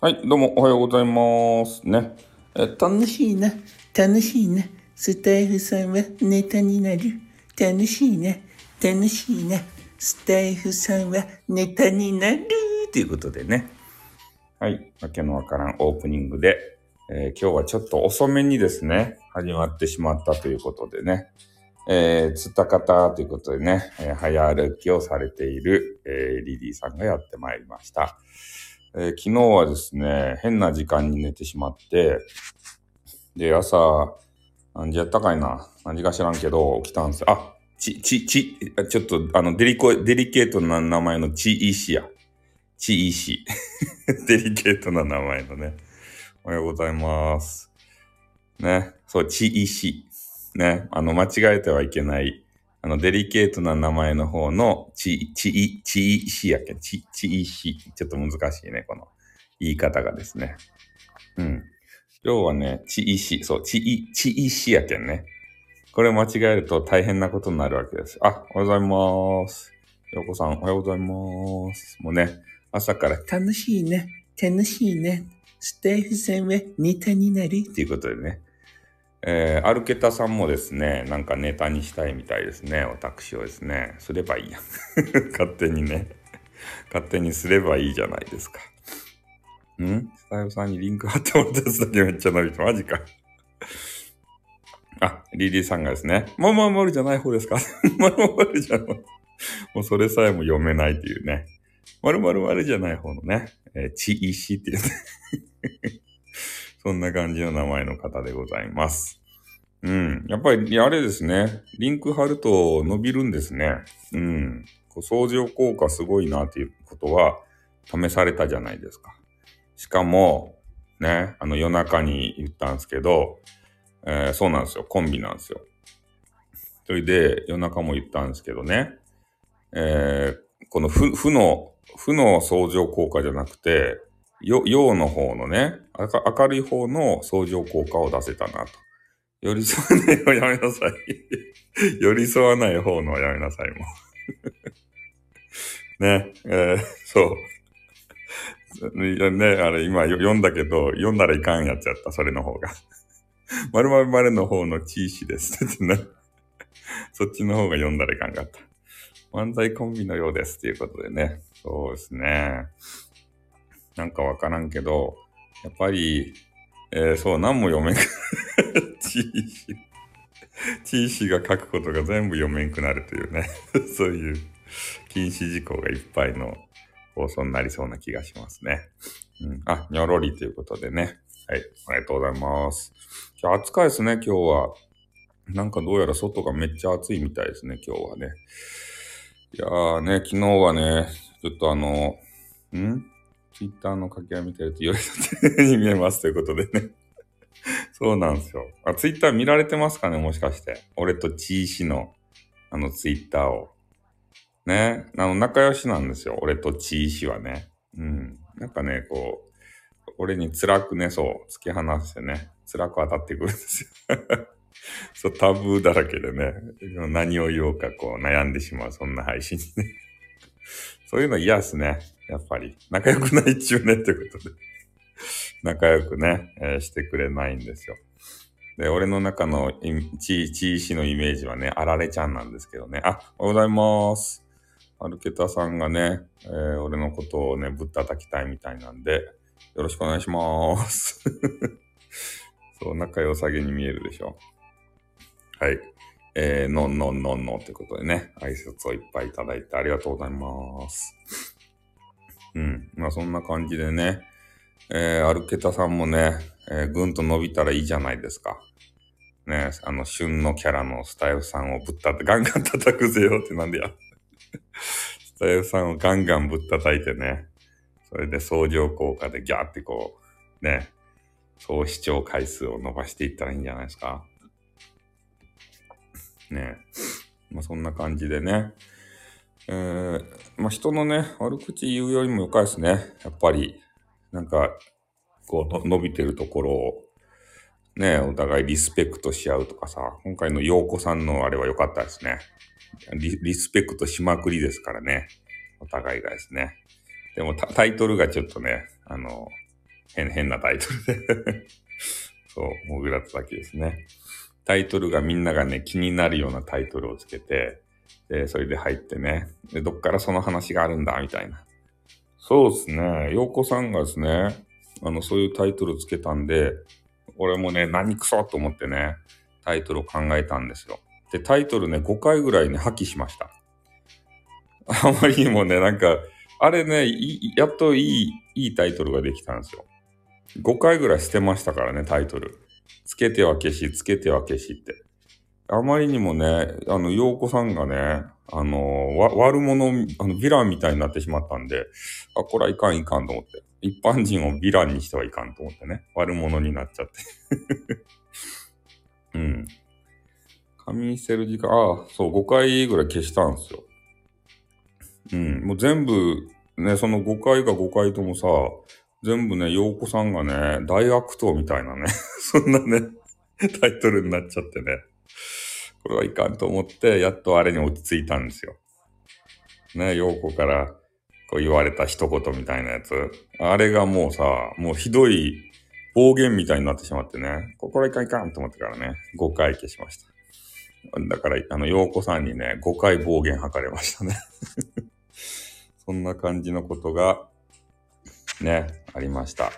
はい、どうもおはようございます。ね。え楽しいな、楽しいな。スタイフさんはネタになる。楽しいな、楽しいな。スタイフさんはネタになる。ということでね。はい、わけのわからんオープニングで、えー今日はちょっと遅めにですね、始まってしまったということでね。えー、つった方ということでね、えー早歩きをされている、えーリリーさんがやってまいりました。えー昨日はですね、変な時間に寝てしまって、で、朝、何時やったかいな？何時か知らんけど、起きたんですよ。あ、ち、ち、ち、ちょっと、あの、デリコ、デリケートな名前のちいしや。ちいし。デリケートな名前のね。おはようございます。ね。そう、ちいし。ね。あの、間違えてはいけない。の、デリケートな名前の方の、ち、ちい、ちいしやけん。ち、ちいし。ちょっと難しいね、この言い方がですね。うん。要はね、ちいし。そう、ちい、ちいしやけんね。これ間違えると大変なことになるわけです。あ、おはようございます。ようこさん、おはようございます。もうね、朝から楽しいね、楽しいね。スタイフさんはネタになるっていうことでね。えー、アルケタさんもですね、なんかネタにしたいみたいですね。私をですね、すればいいや。勝手にね。勝手にすればいいじゃないですか。ん？スタイフさんにリンク貼ってもらったやつだけめっちゃ伸びて、マジか。あ、リリーさんがですね、まままるじゃない方ですかまるまるじゃない。もうそれさえも読めないっていうね。まるまるまるじゃない方のね、えー、ちいしっていうね。そんな感じの名前の方でございます。うん。やっぱり、あれですね。リンク貼ると伸びるんですね。うん。こう相乗効果すごいなっていうことは試されたじゃないですか。しかも、ね、あの夜中に言ったんですけど、えーそうなんですよ。コンビなんですよ。それで夜中も言ったんですけどね、えーこの負の、負の相乗効果じゃなくて、陽の方のね、明るい方の相乗効果を出せたなと。寄り添わないをやめなさい。寄り添わない方のはやめなさいも。ね、えーそう。ね、あれ今読んだけど、読んだらいかんやつやった、それの方が。まるまるまるの方のチーシです。そっちの方が読んだらいかんかった。漫才コンビのようですっていうことでね。そうですね。なんかわからんけど、やっぱり、えーそう、何も読めんくチーシ。チーシが書くことが全部読めんくなるというね。そういう禁止事項がいっぱいの放送になりそうな気がしますね。うん、あ、にょろりということでね。はい、ありがとうございます。今日暑いですね、今日は。なんかどうやら外がめっちゃ暑いみたいですね、今日はね。いやーね、昨日はね、ちょっとあの、ん？ツイッターの書き合い見てると、よりとに見えますということでね。そうなんですよ。あ、ツイッター見られてますかねもしかして。俺とチーシの、あのツイッターを。ね。あの、仲良しなんですよ。俺とチーシはね。うん。なんかね、こう、俺に辛くね、そう、突き放してね、辛く当たってくるんですよ。そう、タブーだらけでね、何を言おうかこう悩んでしまう、そんな配信ね。そういうの嫌っすね。やっぱり。仲良くないっちゅうねってことで。仲良くね、えーしてくれないんですよ。で、俺の中のいち、ちいしのイメージはね、あられちゃんなんですけどね。あ、おはようございます。アルケタさんがね、えー俺のことをね、ぶったたきたいみたいなんで、よろしくお願いします。そう、仲良さげに見えるでしょ。はい。えー、のんのんのんのんってことでね、挨拶をいっぱいいただいてありがとうございます。うん。まあそんな感じでね、えー、アルケタさんもね、えーぐんと伸びたらいいじゃないですか。ね、あの、旬のキャラのスタイフさんをぶったって、ガンガン叩くぜよってなんでや。スタイフさんをガンガンぶったたいてね、それで相乗効果でギャーってこう、ね、総視聴回数を伸ばしていったらいいんじゃないですか。ねまあそんな感じでね。えー、まあ人のね、悪口言うよりもよかですね。やっぱり、なんか、こう伸びてるところを、ね、お互いリスペクトし合うとかさ、今回の陽子さんのあれは良かったですねリ。リスペクトしまくりですからね。お互いがですね。でもタイトルがちょっとね、あの、変、変なタイトルで そう、モグラたたきですね。タイトルがみんながね、気になるようなタイトルをつけて、で、それで入ってね。で、どっからその話があるんだ、みたいな。そうですね。洋子さんがですね、あの、そういうタイトルつけたんで、俺もね、何くそと思ってね、タイトルを考えたんですよ。で、タイトルね、5回ぐらいね、破棄しました。あまりにもね、なんか、あれね、やっといい、いいタイトルができたんですよ。5回ぐらい捨てましたからね、タイトル。つけては消し、つけては消しって。あまりにもね、あの、洋子さんがね、あの、わ、悪者、あの、ヴィランみたいになってしまったんで、あ、これはいかんいかんと思って。一般人をヴィランにしてはいかんと思ってね。悪者になっちゃって うん。紙捨てる時間、ああ、そう、5回ぐらい消したんですよ。うん。もう全部、ね、その5回か5回ともさ、全部ね、洋子さんがね、大悪党みたいなね、そんなね、タイトルになっちゃってね。これはいかんと思って、やっとあれに落ち着いたんですよ。ね、陽子からこう言われた一言みたいなやつ。あれがもうさ、もうひどい暴言みたいになってしまってね、これいかんいかんと思ってからね、5回消しました。だから、あの、陽子さんにね、5回暴言吐かれましたね そんな感じのことが、ね、ありました。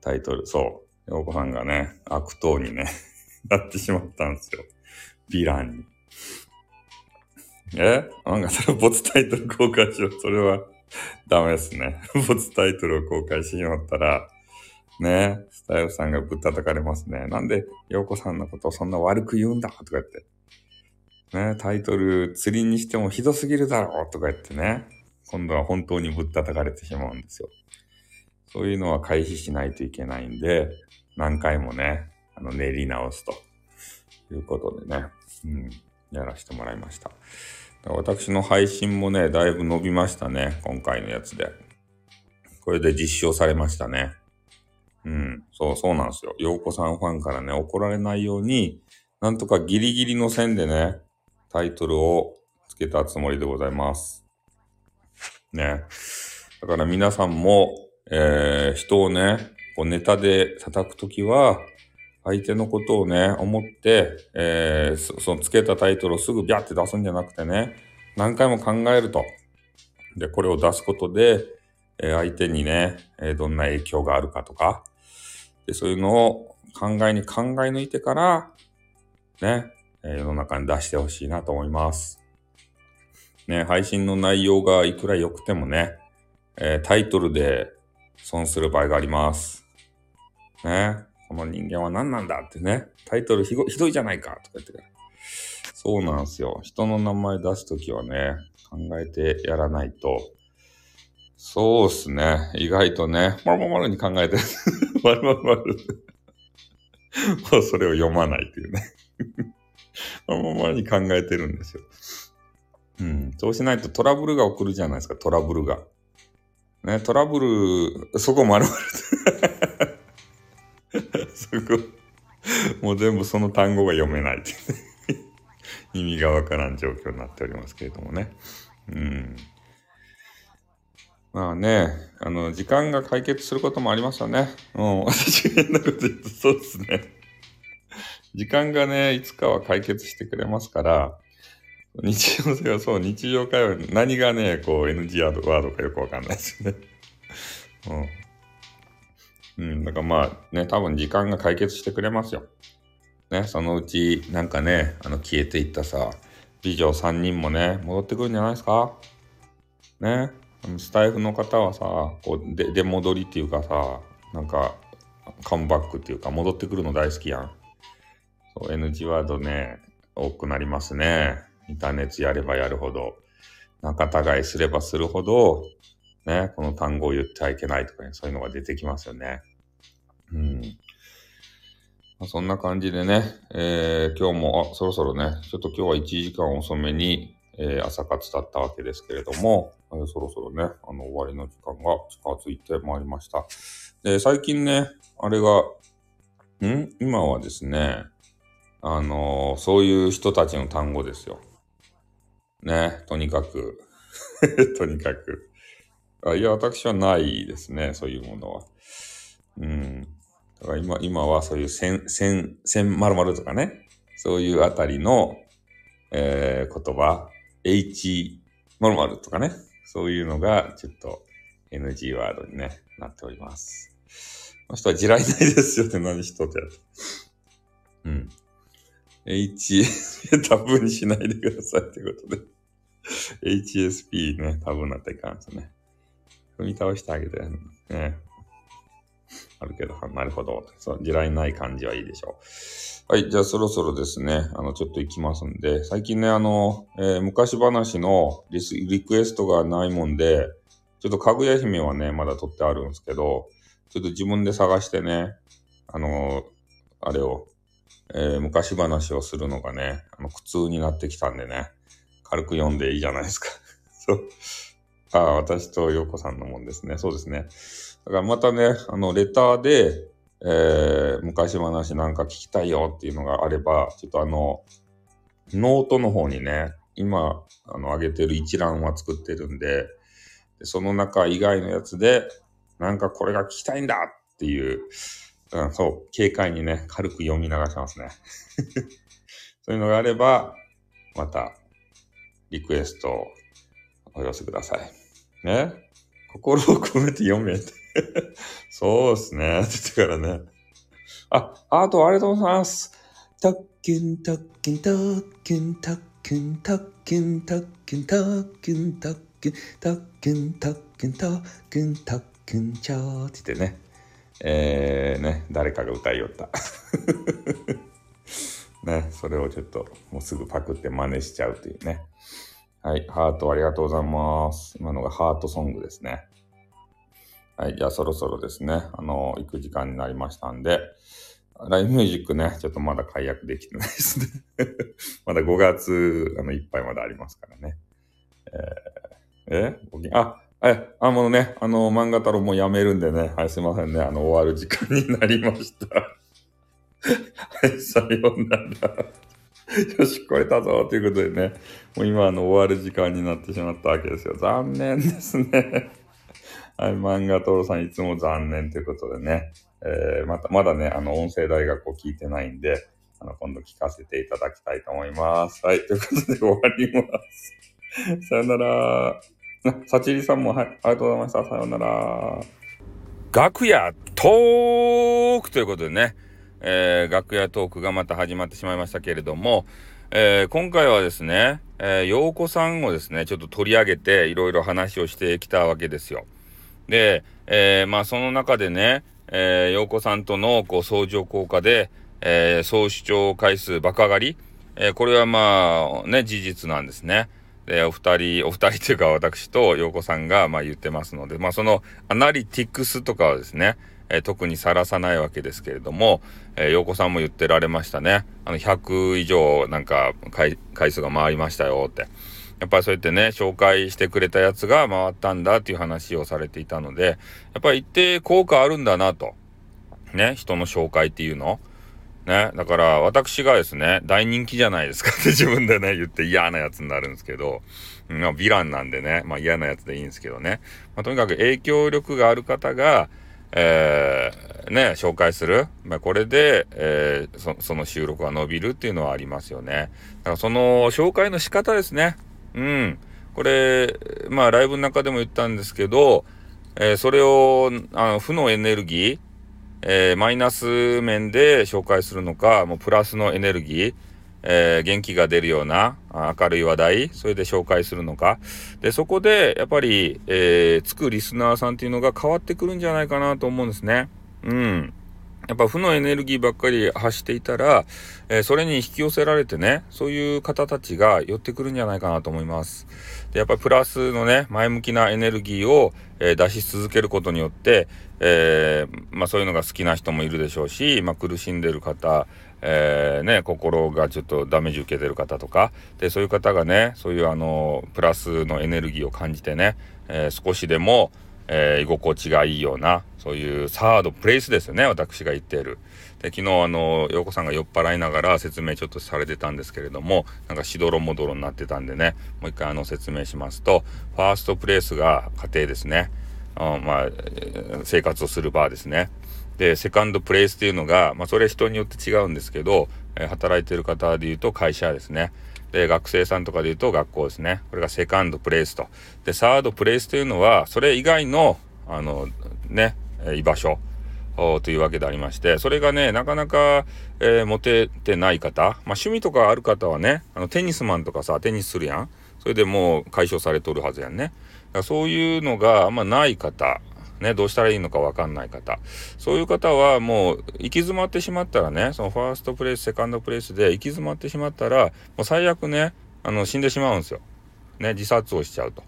タイトル、そう。陽子さんがね、悪党にね なってしまったんですよ。ヴィランに。え？なんかそれボツタイトル公開しよう。それはダメですね。ボツタイトルを公開しよったら、ねスタイルさんがぶったたかれますね。なんで、洋子さんのことをそんな悪く言うんだとか言って。ねタイトル釣りにしてもひどすぎるだろうとか言ってね。今度は本当にぶったたかれてしまうんですよ。そういうのは回避しないといけないんで、何回もね、あの練り直すと。いうことでね、うん、やらせてもらいました。私の配信もね、だいぶ伸びましたね、今回のやつで。これで実証されましたね。うん、そう、そうなんですよ。洋子さんファンからね、怒られないように、なんとかギリギリの線でね、タイトルをつけたつもりでございます。ね。だから皆さんも、えー、人をね、こうネタで叩くときは、相手のことをね、思って、えー、そのつけたタイトルをすぐビャって出すんじゃなくてね、何回も考えると。で、これを出すことで、えー、相手にね、えー、どんな影響があるかとか、でそういうのを考えに考え抜いてから、ね、え世の中に出してほしいなと思います。ね、配信の内容がいくら良くてもね、えタイトルで損する場合があります。ね。この人間は何なんだってね、タイトルひどいじゃないかとか言ってから。そうなんですよ。人の名前出すときはね、考えてやらないと。そうっすね。意外とね、まるまるに考えて、まるまるまる。もうそれを読まないっていうね。まるまるに考えてるんですよ。うん。そうしないとトラブルが起こるじゃないですか、トラブルが。ね、トラブル、そこまるもう全部その単語が読めないって 意味がわからん状況になっておりますけれどもね。うん。まあね、あの、時間が解決することもありますよね。うん、私が変なこと言うとそうですね。時間がね、いつかは解決してくれますから、日常性はそう、日常会話、何がね、こう NG ワードかよくわかんないですよね。うん。うん、だからまあね、多分時間が解決してくれますよ。ね、そのうちなんかね、あの消えていったさ、美女3人もね、戻ってくるんじゃないですか？ね、スタイフの方はさ、こうで出戻りっていうかさ、なんかカムバックっていうか戻ってくるの大好きやん。NG ワードね、多くなりますね。インターネットやればやるほど、仲違いすればするほど、ね、この単語を言ってはいけないとかね、そういうのが出てきますよね。うん。そんな感じでね、えー、今日も、あ、そろそろね、ちょっと今日は1時間遅めに、えー、朝活だったわけですけれども、えー、そろそろね、あの、終わりの時間が近づいてまいりました。で、最近ね、あれが、ん？今はですね、あのー、そういう人たちの単語ですよ。ね、とにかく とにかく。いや、私はないですね、そういうものは。うん。だから今、今はそういう千、千、千〇〇とかね、そういうあたりの、えー、言葉、H 〇〇とかね、そういうのがちょっと NG ワードに、ね、なっております。この人は地雷ないですよって何しとってやる。うん。H、タブにしないでくださいってことで。HSP ね、タブになっていかんとね。踏み倒してあげて、ね。あるけど、なるほど。そう、地雷ない感じはいいでしょう。はい、じゃあそろそろですね、あの、ちょっと行きますんで、最近ね、あの、えー昔話のリスリクエストがないもんで、ちょっとかぐや姫はね、まだ取ってあるんですけど、ちょっと自分で探してね、あの、あれを、えー昔話をするのがね、あの苦痛になってきたんでね、軽く読んでいいじゃないですか。そう。ああ、私と陽子さんのもんですね。そうですね。だからまたね、あの、レターで、えー昔話なんか聞きたいよっていうのがあれば、ちょっとあの、ノートの方にね、今、あの、上げてる一覧は作ってるんで、でその中以外のやつで、なんかこれが聞きたいんだっていう、うん、そう、軽快にね、軽く読み流しますね。そういうのがあれば、また、リクエストをお寄せください。ね？心を込めて読め。そうっすね。って言ってからね。あ、あとありがとうございます。タッキンタッキンタッキンタッキンタッキンタッキンタッキンタッキンタッキンタッキンタッキンタッキンチャーって言ってね。えー、ね、誰かが歌いよった。ね、それをちょっともうすぐパクって真似しちゃうというね。はい、ハートありがとうございます。今のがハートソングですね。はい、じゃあそろそろですね、あの、行く時間になりましたんで、ライブミュージックね、ちょっとまだ解約できてないですね。まだ5月あのいっぱいまでありますからね。えー、えごきあ、え、あのね、あの、漫画太郎もやめるんでね、はい、すいませんね、あの、終わる時間になりました。はい、さようなら。よし、超えたぞということでね、もう今あの終わる時間になってしまったわけですよ。残念ですね。はい、漫画トロさんいつも残念ということでね、えーまた、まだね、あの、音声大学を聞いてないんで、あの、今度聞かせていただきたいと思います。はい、ということで終わります。さよなら。さちりさんも、はい、ありがとうございました。さよなら。楽屋トークということでね、えー楽屋トークがまた始まってしまいましたけれども、えー今回はですね、えー、陽子さんをですね、ちょっと取り上げていろいろ話をしてきたわけですよ。で、えーまあその中でね、えー、陽子さんとのこう相乗効果で、えー総視聴回数爆上がり、えーこれはまあね、事実なんですね。で、お二人、お二人というか私と陽子さんがまあ言ってますので、まあそのアナリティクスとかはですね、えー特にさらさないわけですけれども、えー、陽子さんも言ってられましたね。あの、100以上なんか回回数が回りましたよって。やっぱりそうやってね、紹介してくれたやつが回ったんだっていう話をされていたので、やっぱり一定効果あるんだなと。ね、人の紹介っていうの。ね、だから私がですね、大人気じゃないですかって自分でね、言って嫌なやつになるんですけど、まあ、ヴィランなんでね、まあ嫌なやつでいいんですけどね。まあ、とにかく影響力がある方が、えー、ね、紹介する。まあ、これで、えーそ、その収録が伸びるっていうのはありますよね。だからその紹介の仕方ですね。うん。これ、まあ、ライブの中でも言ったんですけど、えーそれを、あの、負のエネルギー、えーマイナス面で紹介するのか、もうプラスのエネルギー、えー元気が出るような明るい話題、それで紹介するのか。で、そこで、やっぱり、えーつくリスナーさんっていうのが変わってくるんじゃないかなと思うんですね。うん。やっぱ負のエネルギーばっかり発していたら、えーそれに引き寄せられてね、そういう方たちが寄ってくるんじゃないかなと思います。で、やっぱりプラスのね、前向きなエネルギーを、えー出し続けることによって、えーまあそういうのが好きな人もいるでしょうし、まあ苦しんでる方、えーね、心がちょっとダメージ受けてる方とか、で、そういう方がね、そういうあの、プラスのエネルギーを感じてね、え少しでも、えー居心地がいいような、そういうサードプレイスですよね、私が言っている。で、昨日あの、陽子さんが酔っ払いながら説明ちょっとされてたんですけれども、なんかしどろもどろになってたんでね、もう一回あの説明しますと、ファーストプレイスが家庭ですね。あまあ、生活をする場ですね。で、セカンドプレイスっていうのが、まあ、それ人によって違うんですけど、え働いてる方で言うと会社ですね。で、学生さんとかで言うと学校ですね。これがセカンドプレイスと。で、サードプレイスというのは、それ以外の、あの、ね、居場所。というわけでありまして、それがね、なかなか、えー、モテてない方、まあ、趣味とかある方はね、あのテニスマンとかさ、テニスするやん。それでもう解消されとるはずやんね。だからそういうのがあんまない方、ね、どうしたらいいのかわかんない方。そういう方はもう行き詰まってしまったらね、そのファーストプレイス、セカンドプレイスで行き詰まってしまったら、もう最悪ね、あの、死んでしまうんですよ。ね、自殺をしちゃうと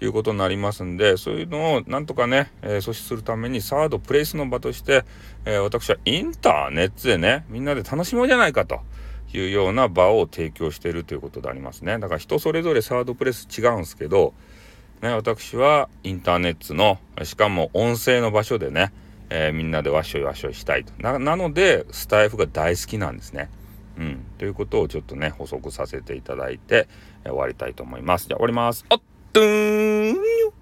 いうことになりますんで、そういうのをなんとかね、えー、阻止するためにサードプレイスの場として、えー、私はインターネットでね、みんなで楽しもうじゃないかというような場を提供しているということでありますね。だから人それぞれサードプレイス違うんですけど、ね、私はインターネットの、しかも音声の場所でね、えー、みんなでわっしょいわっしょいしたいと。ななので、スタイフが大好きなんですね。うん。ということをちょっとね、補足させていただいて、え、終わりたいと思います。じゃあ終わります。あっとーん